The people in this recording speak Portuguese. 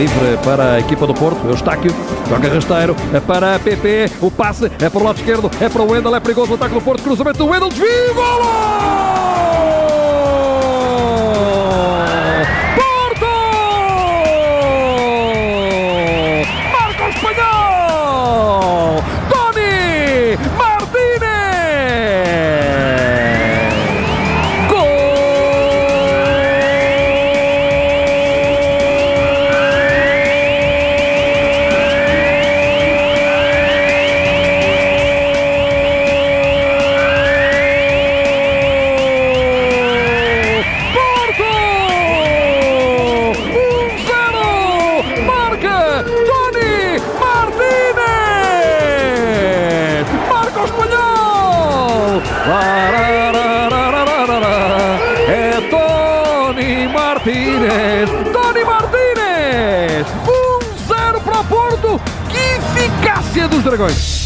livre para a equipa do Porto. Eustáquio, joga rasteiro, é para a PP, o passe é para o lado esquerdo, é para o Wendel, é perigoso o ataque do Porto, cruzamento do Wendel, desvio, golo! É Tony Martínez! Tony Martínez! 1-0 para Porto! Que eficácia dos Dragões!